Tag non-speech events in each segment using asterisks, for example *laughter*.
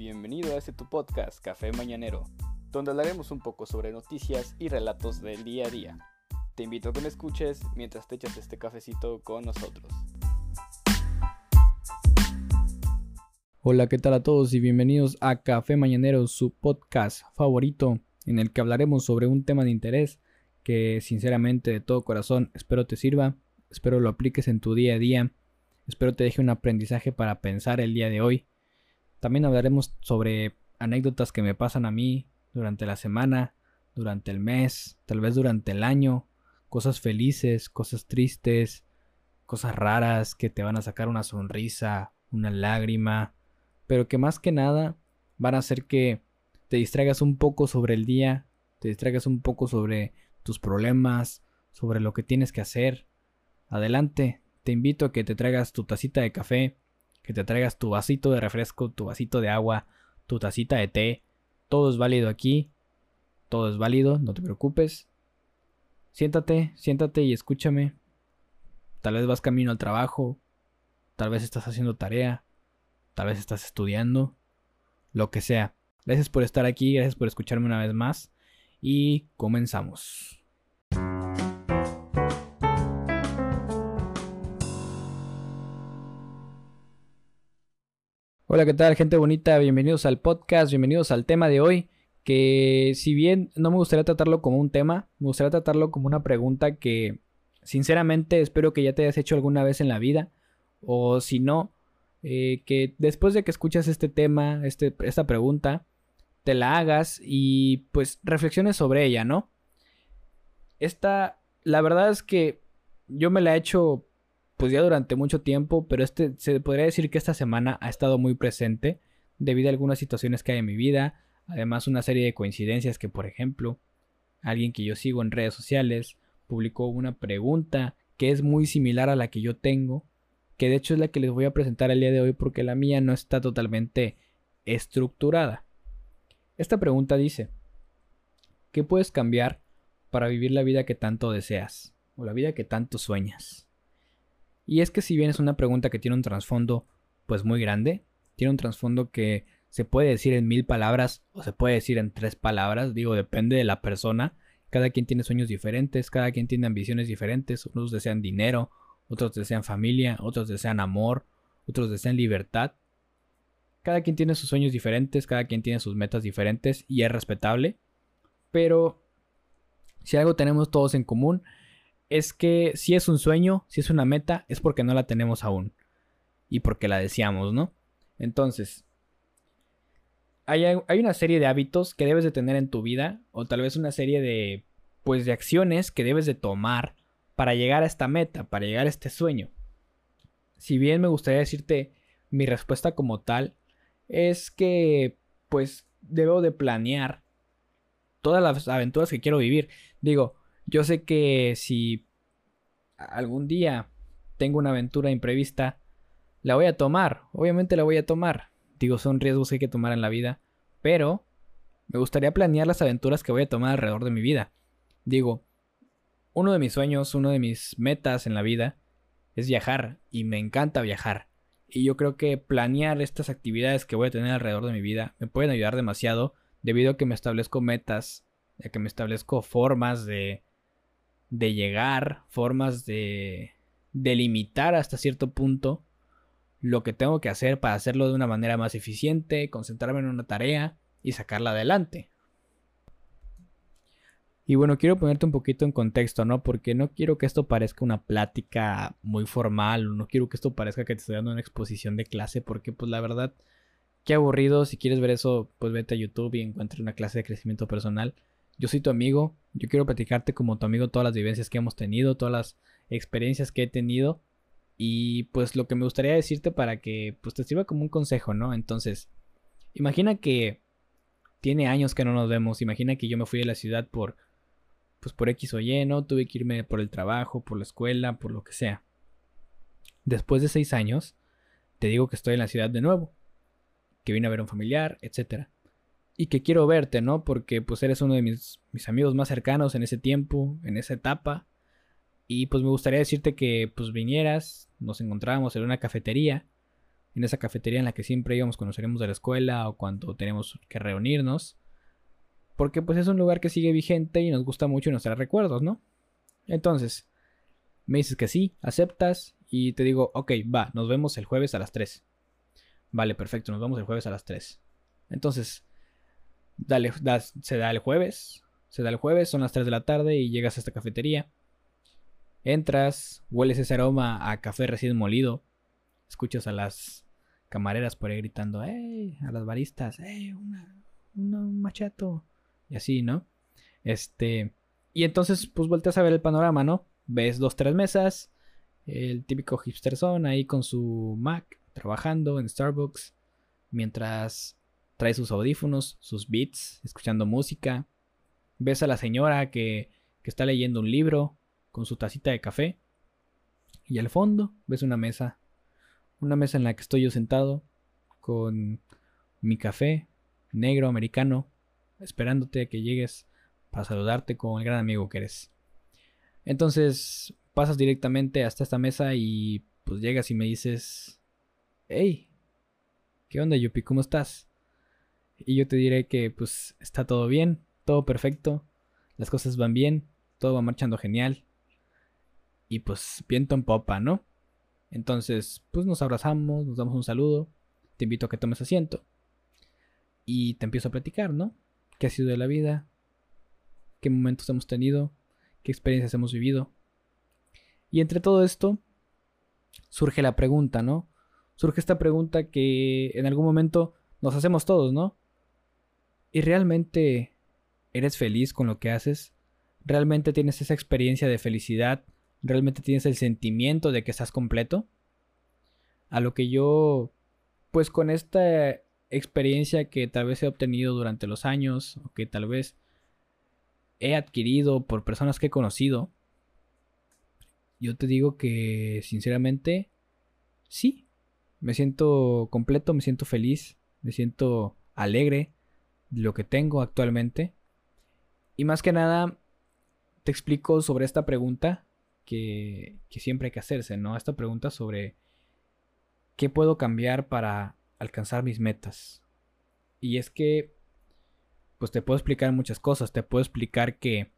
Bienvenido a este tu podcast, Café Mañanero, donde hablaremos un poco sobre noticias y relatos del día a día. Te invito a que me escuches mientras te echas este cafecito con nosotros. Hola, ¿qué tal a todos y bienvenidos a Café Mañanero, su podcast favorito, en el que hablaremos sobre un tema de interés que sinceramente de todo corazón espero te sirva, espero lo apliques en tu día a día, espero te deje un aprendizaje para pensar el día de hoy también hablaremos sobre anécdotas que me pasan a mí durante la semana, durante el mes, tal vez durante el año, cosas felices, cosas tristes, cosas raras que te van a sacar una sonrisa, una lágrima, pero que más que nada van a hacer que te distraigas un poco sobre el día, te distraigas un poco sobre tus problemas, sobre lo que tienes que hacer. Adelante, te invito a que te traigas tu tacita de café, que te traigas tu vasito de refresco, tu vasito de agua, tu tacita de té. Todo es válido aquí. Todo es válido, no te preocupes. Siéntate, siéntate y escúchame. Tal vez vas camino al trabajo, tal vez estás haciendo tarea, tal vez estás estudiando, lo que sea. Gracias por estar aquí, gracias por escucharme una vez más y comenzamos. Hola, ¿qué tal gente bonita? Bienvenidos al podcast, bienvenidos al tema de hoy, que si bien no me gustaría tratarlo como un tema, me gustaría tratarlo como una pregunta que sinceramente espero que ya te hayas hecho alguna vez en la vida, o si no, eh, que después de que escuchas este tema, este, esta pregunta, te la hagas y pues reflexiones sobre ella, ¿no? Esta, la verdad es que yo me la he hecho pues ya durante mucho tiempo, pero este se podría decir que esta semana ha estado muy presente debido a algunas situaciones que hay en mi vida, además una serie de coincidencias que por ejemplo, alguien que yo sigo en redes sociales publicó una pregunta que es muy similar a la que yo tengo, que de hecho es la que les voy a presentar el día de hoy porque la mía no está totalmente estructurada. Esta pregunta dice, ¿qué puedes cambiar para vivir la vida que tanto deseas o la vida que tanto sueñas? Y es que si bien es una pregunta que tiene un trasfondo pues muy grande, tiene un trasfondo que se puede decir en mil palabras o se puede decir en tres palabras, digo, depende de la persona, cada quien tiene sueños diferentes, cada quien tiene ambiciones diferentes, unos desean dinero, otros desean familia, otros desean amor, otros desean libertad. Cada quien tiene sus sueños diferentes, cada quien tiene sus metas diferentes y es respetable, pero si algo tenemos todos en común es que si es un sueño, si es una meta, es porque no la tenemos aún. Y porque la deseamos, ¿no? Entonces, hay, hay, una serie de hábitos que debes de tener en tu vida, o tal vez una serie de, pues, de acciones que debes de tomar para llegar a esta meta, para llegar a este sueño. Si bien me gustaría decirte mi respuesta como tal, es que, pues, debo de planear todas las aventuras que quiero vivir. Digo, yo sé que si algún día tengo una aventura imprevista, la voy a tomar, obviamente la voy a tomar. Digo, son riesgos que hay que tomar en la vida, pero me gustaría planear las aventuras que voy a tomar alrededor de mi vida. Digo, uno de mis sueños, uno de mis metas en la vida es viajar y me encanta viajar. Y yo creo que planear estas actividades que voy a tener alrededor de mi vida me pueden ayudar demasiado debido a que me establezco metas, a que me establezco formas de de llegar, formas de delimitar hasta cierto punto lo que tengo que hacer para hacerlo de una manera más eficiente, concentrarme en una tarea y sacarla adelante. Y bueno, quiero ponerte un poquito en contexto, ¿no? Porque no quiero que esto parezca una plática muy formal, no quiero que esto parezca que te estoy dando una exposición de clase, porque pues la verdad, qué aburrido, si quieres ver eso, pues vete a YouTube y encuentre una clase de crecimiento personal. Yo soy tu amigo, yo quiero platicarte como tu amigo todas las vivencias que hemos tenido, todas las experiencias que he tenido y pues lo que me gustaría decirte para que pues te sirva como un consejo, ¿no? Entonces, imagina que tiene años que no nos vemos, imagina que yo me fui de la ciudad por pues por X o Y, ¿no? Tuve que irme por el trabajo, por la escuela, por lo que sea. Después de seis años, te digo que estoy en la ciudad de nuevo, que vine a ver a un familiar, etcétera y que quiero verte, ¿no? Porque pues eres uno de mis, amigos más cercanos en ese tiempo, en esa etapa. Y pues me gustaría decirte que pues vinieras, nos encontráramos en una cafetería en esa cafetería en la que siempre íbamos cuando salíamos de la escuela o cuando tenemos que reunirnos. Porque pues es un lugar que sigue vigente y nos gusta mucho y nos trae recuerdos, ¿no? Entonces, me dices que sí, aceptas y te digo, ok, va, nos vemos el jueves a las 3. Vale, perfecto, nos vemos el jueves a las 3. Entonces, dale, se da el jueves, se da el jueves, son las 3 de la tarde y llegas a esta cafetería. Entras, hueles ese aroma a café recién molido. Escuchas a las camareras por ahí gritando, ¡Ey! A las baristas, ¡Ey! Una, un machato. Y así, ¿no? Este. Y entonces, pues volteas a ver el panorama, ¿no? Ves dos, tres mesas. El típico hipster son ahí con su Mac, trabajando en Starbucks. Mientras trae sus audífonos, sus beats, escuchando música. Ves a la señora que, que está leyendo un libro con su tacita de café. Y al fondo ves una mesa. Una mesa en la que estoy yo sentado con mi café negro americano, esperándote a que llegues para saludarte con el gran amigo que eres. Entonces pasas directamente hasta esta mesa y pues llegas y me dices, hey, ¿qué onda Yupi? ¿Cómo estás? Y yo te diré que pues está todo bien, todo perfecto, las cosas van bien, todo va marchando genial y pues viento en popa, ¿no? Entonces, pues nos abrazamos, nos damos un saludo, te invito a que tomes asiento y te empiezo a platicar, ¿no? ¿Qué ha sido de la vida? ¿Qué momentos hemos tenido? ¿Qué experiencias hemos vivido? Y entre todo esto surge la pregunta, ¿no? Surge esta pregunta que en algún momento nos hacemos todos, ¿no? ¿Y realmente eres feliz con lo que haces? ¿Realmente tienes esa experiencia de felicidad ¿Realmente tienes el sentimiento de que estás completo? A lo que yo, pues con esta experiencia que tal vez he obtenido durante los años, o que tal vez he adquirido por personas que he conocido, yo te digo que sinceramente, sí, me siento completo, me siento feliz, me siento alegre lo que tengo actualmente. Y más que nada, te explico sobre esta pregunta que, siempre hay que hacerse, ¿no? Esta pregunta sobre qué puedo cambiar para alcanzar mis metas. Y es que, pues te puedo explicar muchas cosas. Te puedo explicar que,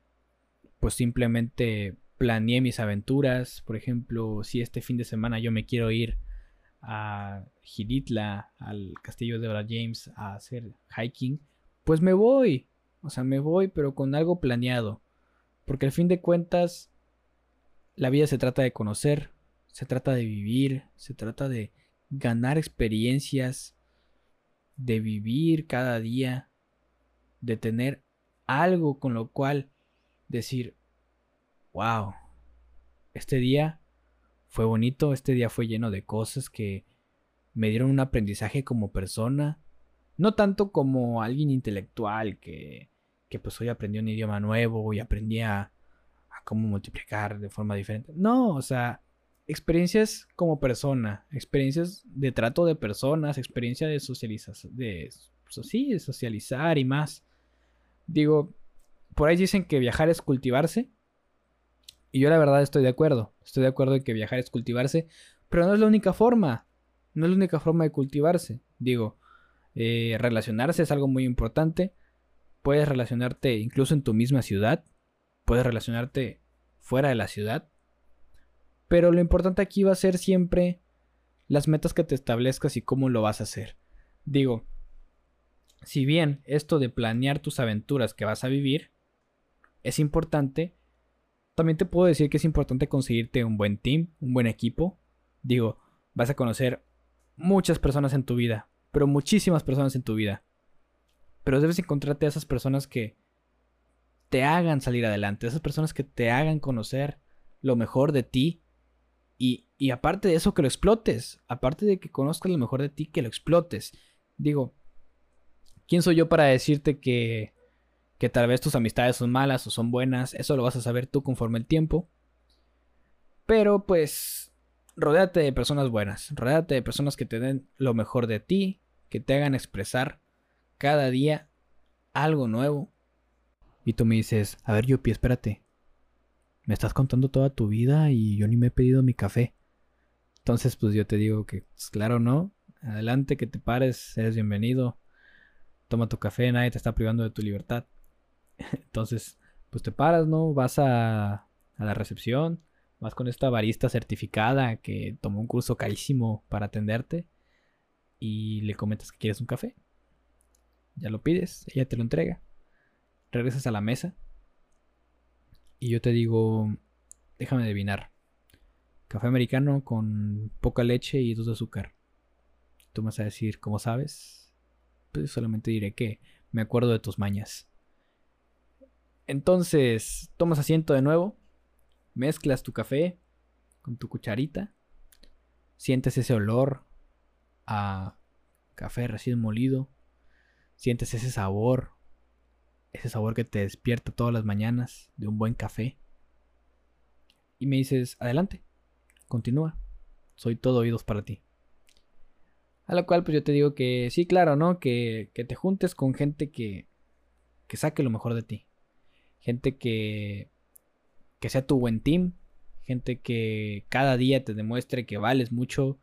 pues simplemente planeé mis aventuras. Por ejemplo, si este fin de semana yo me quiero ir a Giritla, al castillo de Ora James, a hacer hiking, pues me voy. O sea, me voy, pero con algo planeado. Porque al fin de cuentas, la vida se trata de conocer, se trata de vivir, se trata de ganar experiencias, de vivir cada día, de tener algo con lo cual decir, wow, este día fue bonito, este día fue lleno de cosas que me dieron un aprendizaje como persona, no tanto como alguien intelectual que, que pues hoy aprendió un idioma nuevo y aprendí a, cómo multiplicar de forma diferente. No, o sea, experiencias como persona, experiencias de trato de personas, experiencia de socialización, de, sí, de socializar y más. Digo, por ahí dicen que viajar es cultivarse. Y yo la verdad estoy de acuerdo. Estoy de acuerdo en que viajar es cultivarse. Pero no es la única forma. No es la única forma de cultivarse. Digo, eh, relacionarse es algo muy importante. Puedes relacionarte incluso en tu misma ciudad puedes relacionarte fuera de la ciudad. Pero lo importante aquí va a ser siempre las metas que te establezcas y cómo lo vas a hacer. Digo, si bien esto de planear tus aventuras que vas a vivir es importante, también te puedo decir que es importante conseguirte un buen team, un buen equipo. Digo, vas a conocer muchas personas en tu vida, pero muchísimas personas en tu vida. Pero debes encontrarte a esas personas que te hagan salir adelante, esas personas que te hagan conocer lo mejor de ti. Y, y aparte de eso, que lo explotes. Aparte de que conozcas lo mejor de ti, que lo explotes. Digo, ¿quién soy yo para decirte que, que tal vez tus amistades son malas o son buenas? Eso lo vas a saber tú conforme el tiempo. Pero pues, rodéate de personas buenas. Rodéate de personas que te den lo mejor de ti, que te hagan expresar cada día algo nuevo, y tú me dices, a ver, Yupi, espérate. Me estás contando toda tu vida y yo ni me he pedido mi café. Entonces, pues yo te digo que, pues, claro, no. Adelante, que te pares, eres bienvenido. Toma tu café, nadie te está privando de tu libertad. *laughs* Entonces, pues te paras, ¿no? Vas a, a la recepción, vas con esta barista certificada que tomó un curso carísimo para atenderte y le comentas que quieres un café. Ya lo pides, ella te lo entrega. Regresas a la mesa y yo te digo, déjame adivinar. Café americano con poca leche y dos de azúcar. Tú me vas a decir, ¿cómo sabes? Pues solamente diré que me acuerdo de tus mañas. Entonces, tomas asiento de nuevo, mezclas tu café con tu cucharita, sientes ese olor a café recién molido, sientes ese sabor, ese sabor que te despierta todas las mañanas de un buen café. Y me dices, adelante, continúa, soy todo oídos para ti. A lo cual pues yo te digo que sí, claro, ¿no? Que, que te juntes con gente que, que saque lo mejor de ti. Gente que, que sea tu buen team. Gente que cada día te demuestre que vales mucho,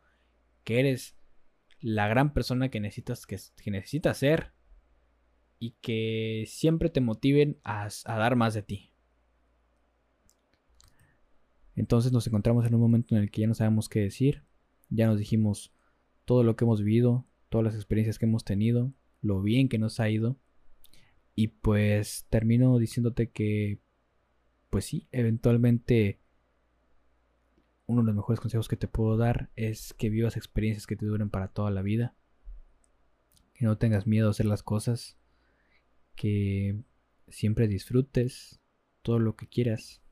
que eres la gran persona que necesitas, que, ser. Y que siempre te motiven a, a dar más de ti. Entonces nos encontramos en un momento en el que ya no sabemos qué decir. Ya nos dijimos todo lo que hemos vivido, todas las experiencias que hemos tenido, lo bien que nos ha ido. Y pues termino diciéndote que, pues sí, eventualmente uno de los mejores consejos que te puedo dar es que vivas experiencias que te duren para toda la vida. Que no tengas miedo a hacer las cosas. Que siempre disfrutes todo lo que quieras.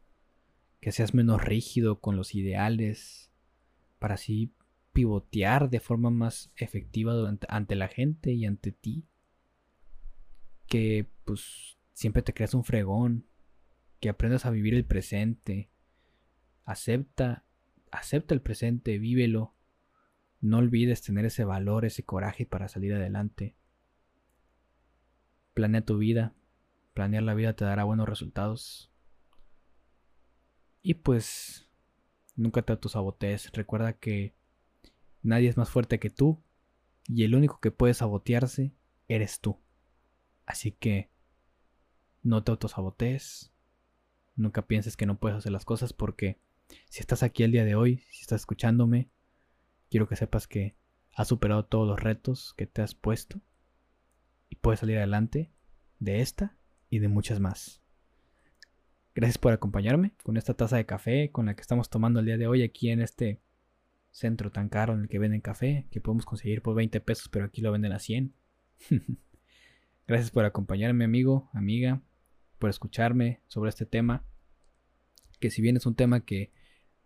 Que seas menos rígido con los ideales. Para así pivotear de forma más efectiva ante la gente y ante ti. Que pues siempre te creas un fregón. Que aprendas a vivir el presente. Acepta, acepta el presente, vívelo. No olvides tener ese valor, ese coraje para salir adelante. Planea tu vida. Planear la vida te dará buenos resultados. Y pues nunca te autosabotees. Recuerda que Nadie es más fuerte que tú y el único que puede sabotearse eres tú. Así que no te autosabotees. Nunca pienses que no puedes hacer las cosas porque si estás aquí el día de hoy, si estás escuchándome, quiero que sepas que has superado todos los retos que te has puesto y puedes salir adelante de esta y de muchas más. Gracias por acompañarme con esta taza de café con la que estamos tomando el día de hoy aquí en este centro tan caro en el que venden café, que podemos conseguir por 20 pesos, pero aquí lo venden a 100. *laughs* Gracias por acompañarme, amigo, amiga, por escucharme sobre este tema, que si bien es un tema que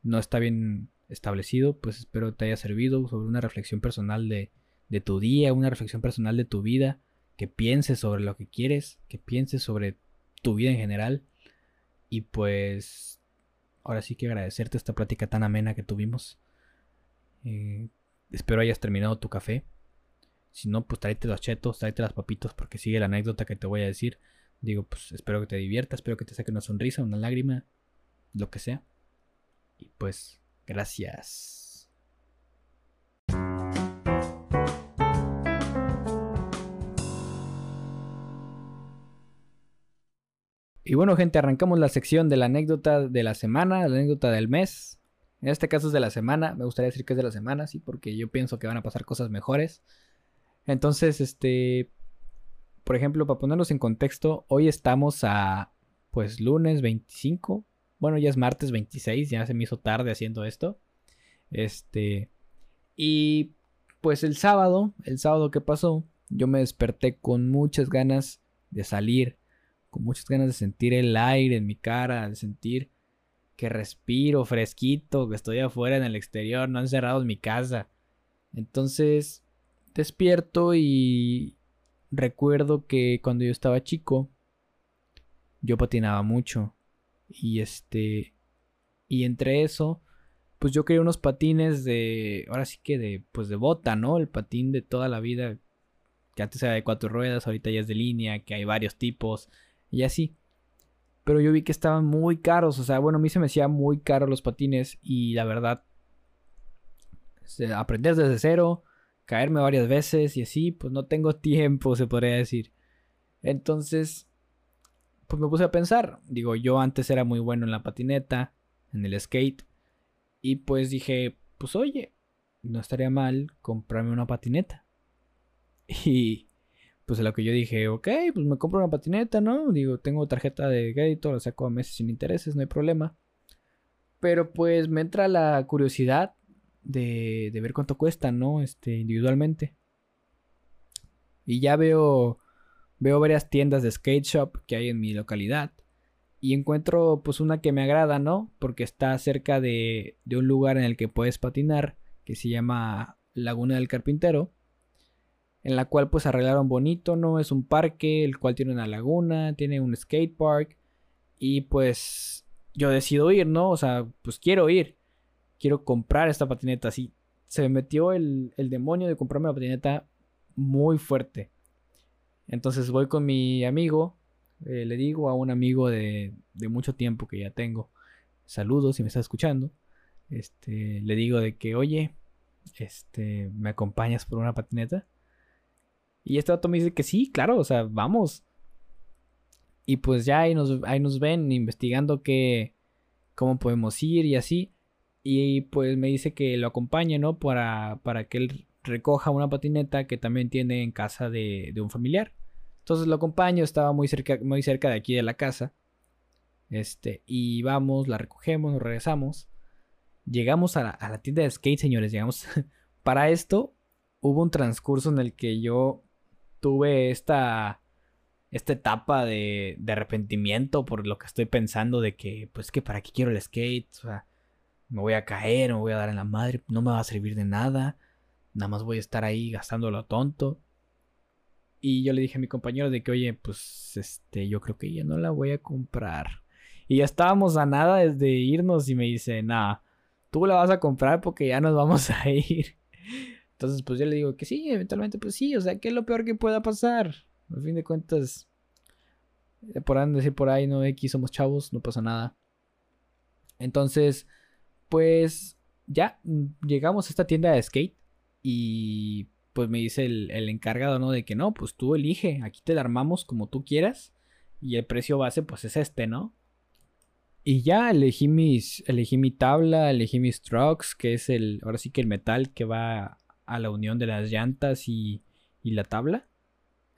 no está bien establecido, pues espero te haya servido sobre una reflexión personal de, de tu día, una reflexión personal de tu vida, que pienses sobre lo que quieres, que pienses sobre tu vida en general. Y pues ahora sí que agradecerte esta plática tan amena que tuvimos. Eh, espero hayas terminado tu café. Si no, pues tráete los chetos, tráete las papitos, porque sigue la anécdota que te voy a decir. Digo, pues espero que te diviertas, espero que te saque una sonrisa, una lágrima, lo que sea. Y pues, gracias. Y bueno, gente, arrancamos la sección de la anécdota de la semana, la anécdota del mes. En este caso es de la semana, me gustaría decir que es de la semana, sí, porque yo pienso que van a pasar cosas mejores. Entonces, este, por ejemplo, para ponernos en contexto, hoy estamos a, pues, lunes 25. Bueno, ya es martes 26, ya se me hizo tarde haciendo esto. Este, y pues el sábado, el sábado que pasó, yo me desperté con muchas ganas de salir, con muchas ganas de sentir el aire en mi cara, de sentir que respiro fresquito, que estoy afuera en el exterior, no encerrado en mi casa. Entonces, despierto y recuerdo que cuando yo estaba chico, yo patinaba mucho. Y este, y entre eso, pues yo quería unos patines de, ahora sí que de, pues de bota, ¿no? El patín de toda la vida, que antes era de cuatro ruedas, ahorita ya es de línea, que hay varios tipos, y así. Pero yo vi que estaban muy caros. O sea, bueno, a mí se me hacía muy caro los patines. Y la verdad, aprender desde cero, caerme varias veces y así, pues no tengo *laughs* tiempo, se podría decir. Entonces, pues me puse a pensar, digo, yo antes era muy bueno en la patineta, en el skate, y pues dije, pues oye, no estaría mal comprarme una patineta. *laughs* Y pues lo que yo dije, ok, pues me compro una patineta, ¿no? Digo, tengo tarjeta de crédito, la saco a meses sin intereses, no hay problema. Pero pues me entra la curiosidad de, de ver cuánto cuesta, ¿no? Este, individualmente. Y ya veo, veo varias tiendas de skate shop que hay en mi localidad. Y encuentro pues una que me agrada, ¿no? Porque está cerca de, de un lugar en el que puedes patinar, que se llama Laguna del Carpintero en la cual pues arreglaron bonito, ¿no? Es un parque, el cual tiene una laguna, tiene un skate park y pues yo decido ir, ¿no? O sea, pues quiero ir, quiero comprar esta patineta, así se me metió el, demonio de comprarme la patineta muy fuerte. Entonces voy con mi amigo, eh, le digo a un amigo de, de mucho tiempo que ya tengo, saludos si me está escuchando, este, le digo de que, oye, este, ¿me acompañas por una patineta? Y este vato me dice que sí, claro, o sea, vamos. Y pues ya ahí nos, ahí nos ven investigando que, cómo podemos ir y así. Y pues me dice que lo acompañe, ¿no? Para, para que él recoja una patineta que también tiene en casa de, un familiar. Entonces lo acompaño, estaba muy cerca, muy cerca de aquí de la casa. Este, y vamos, la recogemos, nos regresamos. Llegamos a la, a la tienda de skate, señores. Llegamos. *laughs* Para esto hubo un transcurso en el que yo tuve esta, esta etapa de, de arrepentimiento por lo que estoy pensando de que, pues que para qué quiero el skate, o sea, me voy a caer, me voy a dar en la madre, no me va a servir de nada, nada más voy a estar ahí gastándolo tonto. Y yo le dije a mi compañero de que, oye, pues este, yo creo que ya no la voy a comprar. Y ya estábamos a nada desde irnos y me dice, nada, tú la vas a comprar porque ya nos vamos a *laughs* ir. Entonces, pues yo le digo que sí, eventualmente, pues sí, o sea, ¿qué es lo peor que pueda pasar? Al fin de cuentas, eh, por decir por ahí, no X, somos chavos, no pasa nada. Entonces, pues ya mm, llegamos a esta tienda de skate y pues me dice el, el, encargado, ¿no? De que no, pues tú elige, aquí te la armamos como tú quieras y el precio base pues es este, ¿no? Y ya elegí mis, elegí mi tabla, elegí mis trucks, que es el, ahora sí que el metal que va a la unión de las llantas y, y la tabla.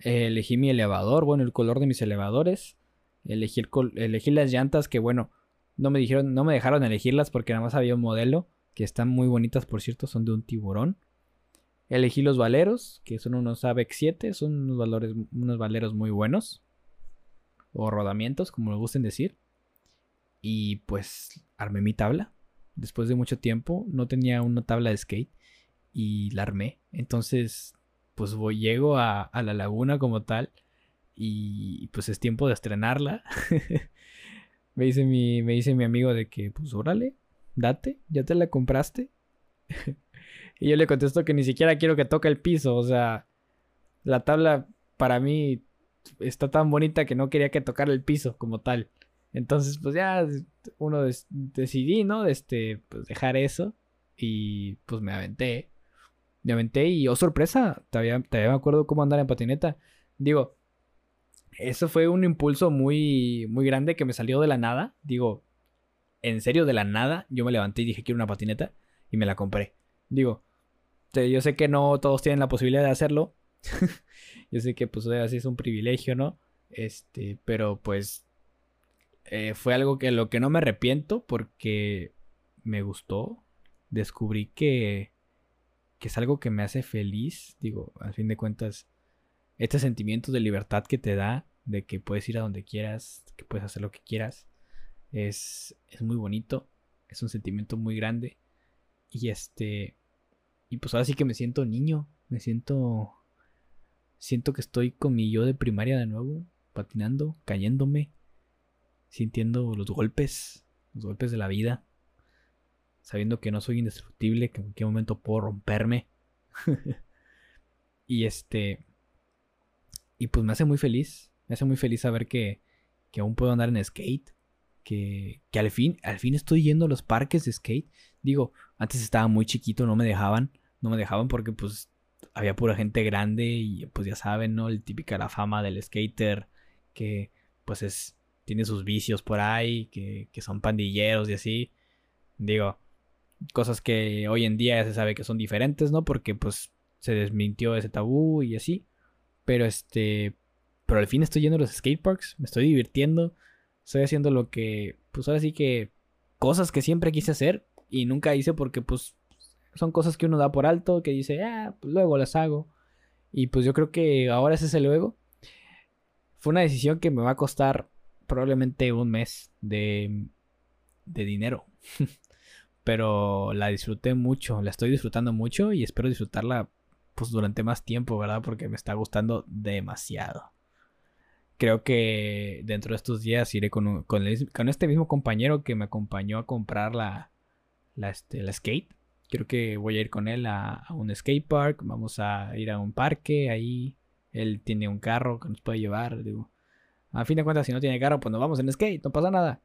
elegí mi elevador, bueno, el color de mis elevadores. Elegí, elegí las llantas que, bueno, no me dijeron, no me dejaron elegirlas porque nada más había un modelo que están muy bonitas, por cierto, son de un tiburón. Elegí los valeros, que son unos AVEX 7, son unos, valores, unos valeros muy buenos. O rodamientos, como le gusten decir. Y pues armé mi tabla. Después de mucho tiempo, no tenía una tabla de skate y la armé. Entonces, pues voy, llego a, la laguna como tal y pues es tiempo de estrenarla. *laughs* me, dice mi, me dice mi amigo de que, pues órale, date, ya te la compraste. *laughs* y yo le contesto que ni siquiera quiero que toque el piso, o sea, la tabla para mí está tan bonita que no quería que tocara el piso como tal. Entonces, pues ya uno decidí, ¿no? Este, pues dejar eso y pues me aventé me aventé y oh sorpresa, todavía, todavía me acuerdo cómo andar en patineta. Digo, eso fue un impulso muy, muy grande que me salió de la nada. Digo, en serio, de la nada, yo me levanté y dije quiero una patineta y me la compré. Digo, yo sé que no todos tienen la posibilidad de hacerlo. *laughs* yo sé que pues así es un privilegio, ¿no? Este, pero pues eh, fue algo que lo que no me arrepiento porque me gustó. Descubrí que que es algo que me hace feliz, digo, al fin de cuentas, este sentimiento de libertad que te da, de que puedes ir a donde quieras, que puedes hacer lo que quieras, es, es muy bonito, es un sentimiento muy grande. Y este, y pues ahora sí que me siento niño, me siento, siento que estoy con mi yo de primaria de nuevo, patinando, cayéndome, sintiendo los golpes, los golpes de la vida sabiendo que no soy indestructible, que en cualquier momento puedo romperme. *laughs* y este. Y pues me hace muy feliz. Me hace muy feliz saber que, que aún puedo andar en skate. Que, que al fin, al fin estoy yendo a los parques de skate. Digo, antes estaba muy chiquito, no me dejaban. No me dejaban porque pues había pura gente grande y pues ya saben, ¿no? El típica la fama del skater que pues es tiene sus vicios por ahí, que, que son pandilleros y así. Digo, cosas que hoy en día ya se sabe que son diferentes, ¿no? Porque pues se desmintió ese tabú y así. Pero este, pero al fin estoy yendo a los skateparks, me estoy divirtiendo, estoy haciendo lo que, pues ahora sí que cosas que siempre quise hacer y nunca hice porque pues son cosas que uno da por alto, que dice, ah, pues luego las hago. Y pues yo creo que ahora es ese luego. Fue una decisión que me va a costar probablemente un mes de, de dinero. *laughs* Pero la disfruté mucho, la estoy disfrutando mucho y espero disfrutarla pues durante más tiempo, ¿verdad? Porque me está gustando demasiado. Creo que dentro de estos días iré con, con, este mismo compañero que me acompañó a comprar la, la, este, skate. Creo que voy a ir con él a, a, un skate park. Vamos a ir a un parque ahí. Él tiene un carro que nos puede llevar. Digo, a fin de cuentas, si no tiene carro, pues nos vamos en skate, no pasa nada.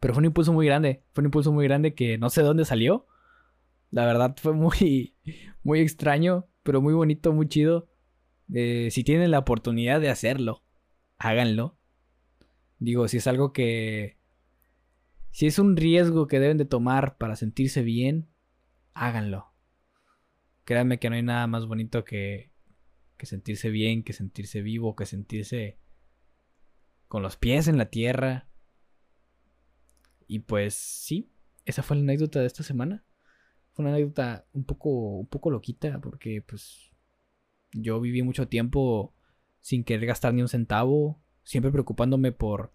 Pero fue un impulso muy grande. Fue un impulso muy grande que no sé dónde salió. La verdad fue muy, *laughs* muy extraño, pero muy bonito, muy chido. Eh, si tienen la oportunidad de hacerlo, háganlo. Digo, si es algo que... Si es un riesgo que deben de tomar para sentirse bien, háganlo. Créanme que no hay nada más bonito que, que sentirse bien, que sentirse vivo, que sentirse con los pies en la tierra. Y pues sí, esa fue la anécdota de esta semana. Fue una anécdota un poco, un poco loquita porque pues yo viví mucho tiempo sin querer gastar ni un centavo, siempre preocupándome por,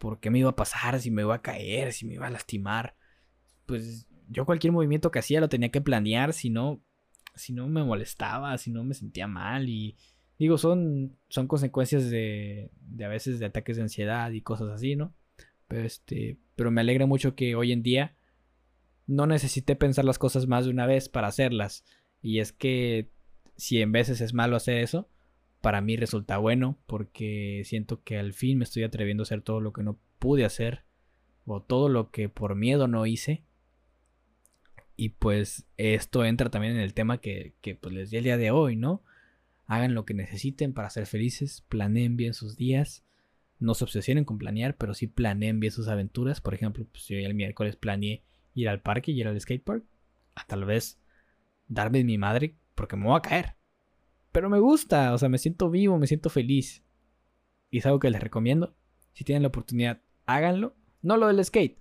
por qué me iba a pasar, si me iba a caer, si me iba a lastimar. Pues yo cualquier movimiento que hacía lo tenía que planear, si no, si no me molestaba, si no me sentía mal y digo, son, son consecuencias de, de a veces de ataques de ansiedad y cosas así, ¿no? Pero este, pero me alegra mucho que hoy en día no necesité pensar las cosas más de una vez para hacerlas. Y es que si en veces es malo hacer eso, para mí resulta bueno porque siento que al fin me estoy atreviendo a hacer todo lo que no pude hacer o todo lo que por miedo no hice. Y pues esto entra también en el tema que, que pues les di el día de hoy, ¿no? Hagan lo que necesiten para ser felices, planeen bien sus días, no se obsesionen con planear, pero sí planeen bien sus aventuras. Por ejemplo, pues yo el miércoles planeé ir al parque y ir al skatepark. A tal vez darme mi madre porque me voy a caer. Pero me gusta, o sea, me siento vivo, me siento feliz. Y es algo que les recomiendo. Si tienen la oportunidad, háganlo. No lo del skate.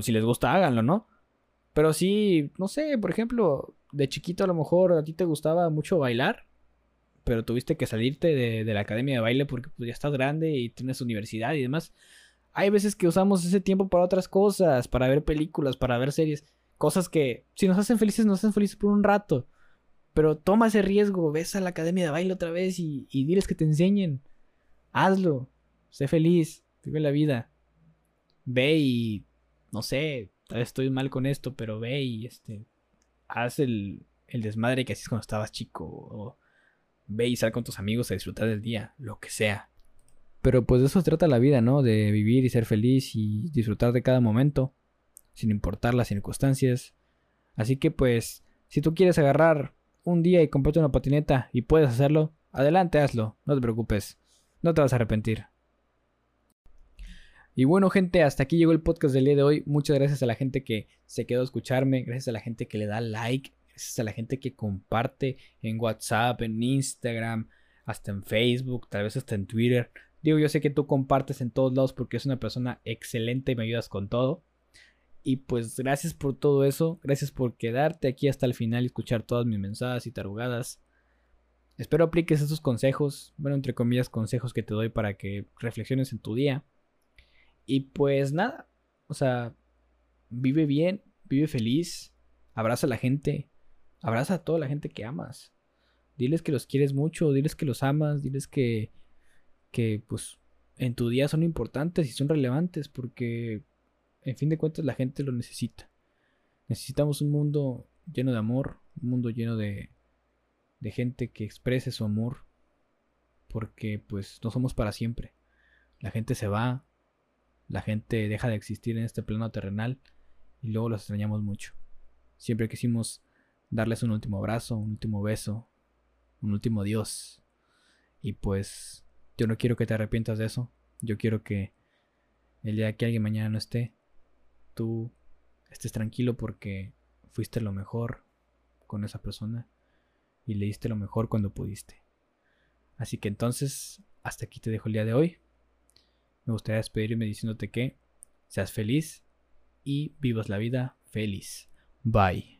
si les gusta, háganlo, ¿no? Pero sí, no sé, por ejemplo, de chiquito a lo mejor a ti te gustaba mucho bailar. Pero tuviste que salirte de, la academia de baile porque pues, ya estás grande y tienes universidad y demás hay veces que usamos ese tiempo para otras cosas, para ver películas, para ver series, cosas que si nos hacen felices, nos hacen felices por un rato. Pero toma ese riesgo, ves a la academia de baile otra vez y, diles que te enseñen. Hazlo, sé feliz, vive la vida. Ve y, no sé, tal vez estoy mal con esto, pero ve y este, haz el, el desmadre que hacías cuando estabas chico. O ve y sal con tus amigos a disfrutar del día, lo que sea. Pero pues de eso se trata la vida, ¿no? De vivir y ser feliz y disfrutar de cada momento, sin importar las circunstancias. Así que pues, si tú quieres agarrar un día y comprarte una patineta y puedes hacerlo, adelante hazlo, no te preocupes, no te vas a arrepentir. Y bueno gente, hasta aquí llegó el podcast del día de hoy. Muchas gracias a la gente que se quedó a escucharme, gracias a la gente que le da like, gracias a la gente que comparte en WhatsApp, en Instagram, hasta en Facebook, tal vez hasta en Twitter. Digo, yo sé que tú compartes en todos lados porque es una persona excelente y me ayudas con todo. Y pues gracias por todo eso. Gracias por quedarte aquí hasta el final y escuchar todas mis mensajes y tarugadas. Espero apliques esos consejos. Bueno, entre comillas, consejos que te doy para que reflexiones en tu día. Y pues nada. O sea, vive bien, vive feliz. Abraza a la gente. Abraza a toda la gente que amas. Diles que los quieres mucho. Diles que los amas. Diles que que pues en tu día son importantes y son relevantes porque en fin de cuentas la gente lo necesita. Necesitamos un mundo lleno de amor, un mundo lleno de, de gente que exprese su amor porque pues no somos para siempre. La gente se va, la gente deja de existir en este plano terrenal y luego los extrañamos mucho. Siempre quisimos darles un último abrazo, un último beso, un último Dios. Y pues yo no quiero que te arrepientas de eso. Yo quiero que el día que alguien mañana no esté, tú estés tranquilo porque fuiste lo mejor con esa persona y le diste lo mejor cuando pudiste. Así que entonces, hasta aquí te dejo el día de hoy. Me gustaría despedirme diciéndote que seas feliz y vivas la vida feliz. Bye.